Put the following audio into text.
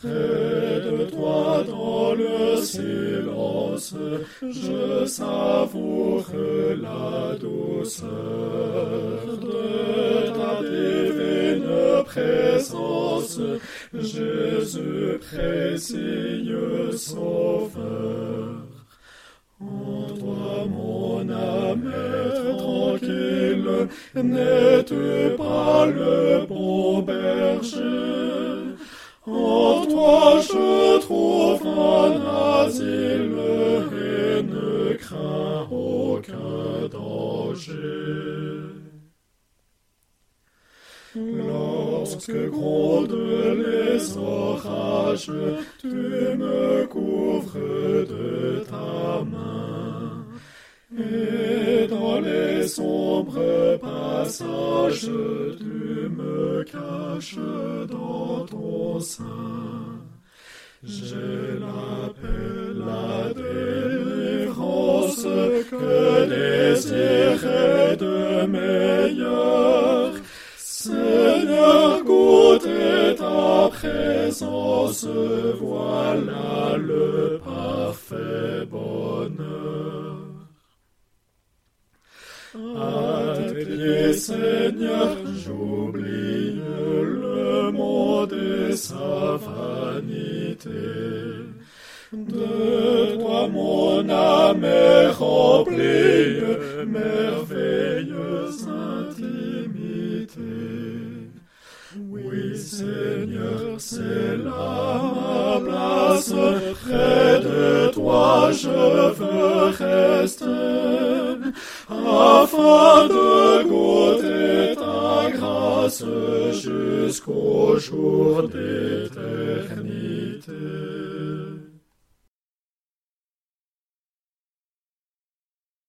Près de toi dans le silence, je savoure la douceur de ta divine présence, Jésus précieux sauveur. En toi mon âme est tranquille, n'es-tu pas le bon berger? Aucun danger. Lorsque grondent les orages, tu me couvres de ta main. Et dans les sombres passages, tu me caches dans ton sein. Que désirait de meilleur. Seigneur, goûtez ta présence, voilà le parfait bonheur. À tes Seigneur, j'oublie le monde et sa vanité. De toi mon âme est remplie, merveilleuse intimité. Oui, Seigneur, c'est là ma place, près de toi je veux rester, afin de goûter ta grâce jusqu'au jour d'éternité.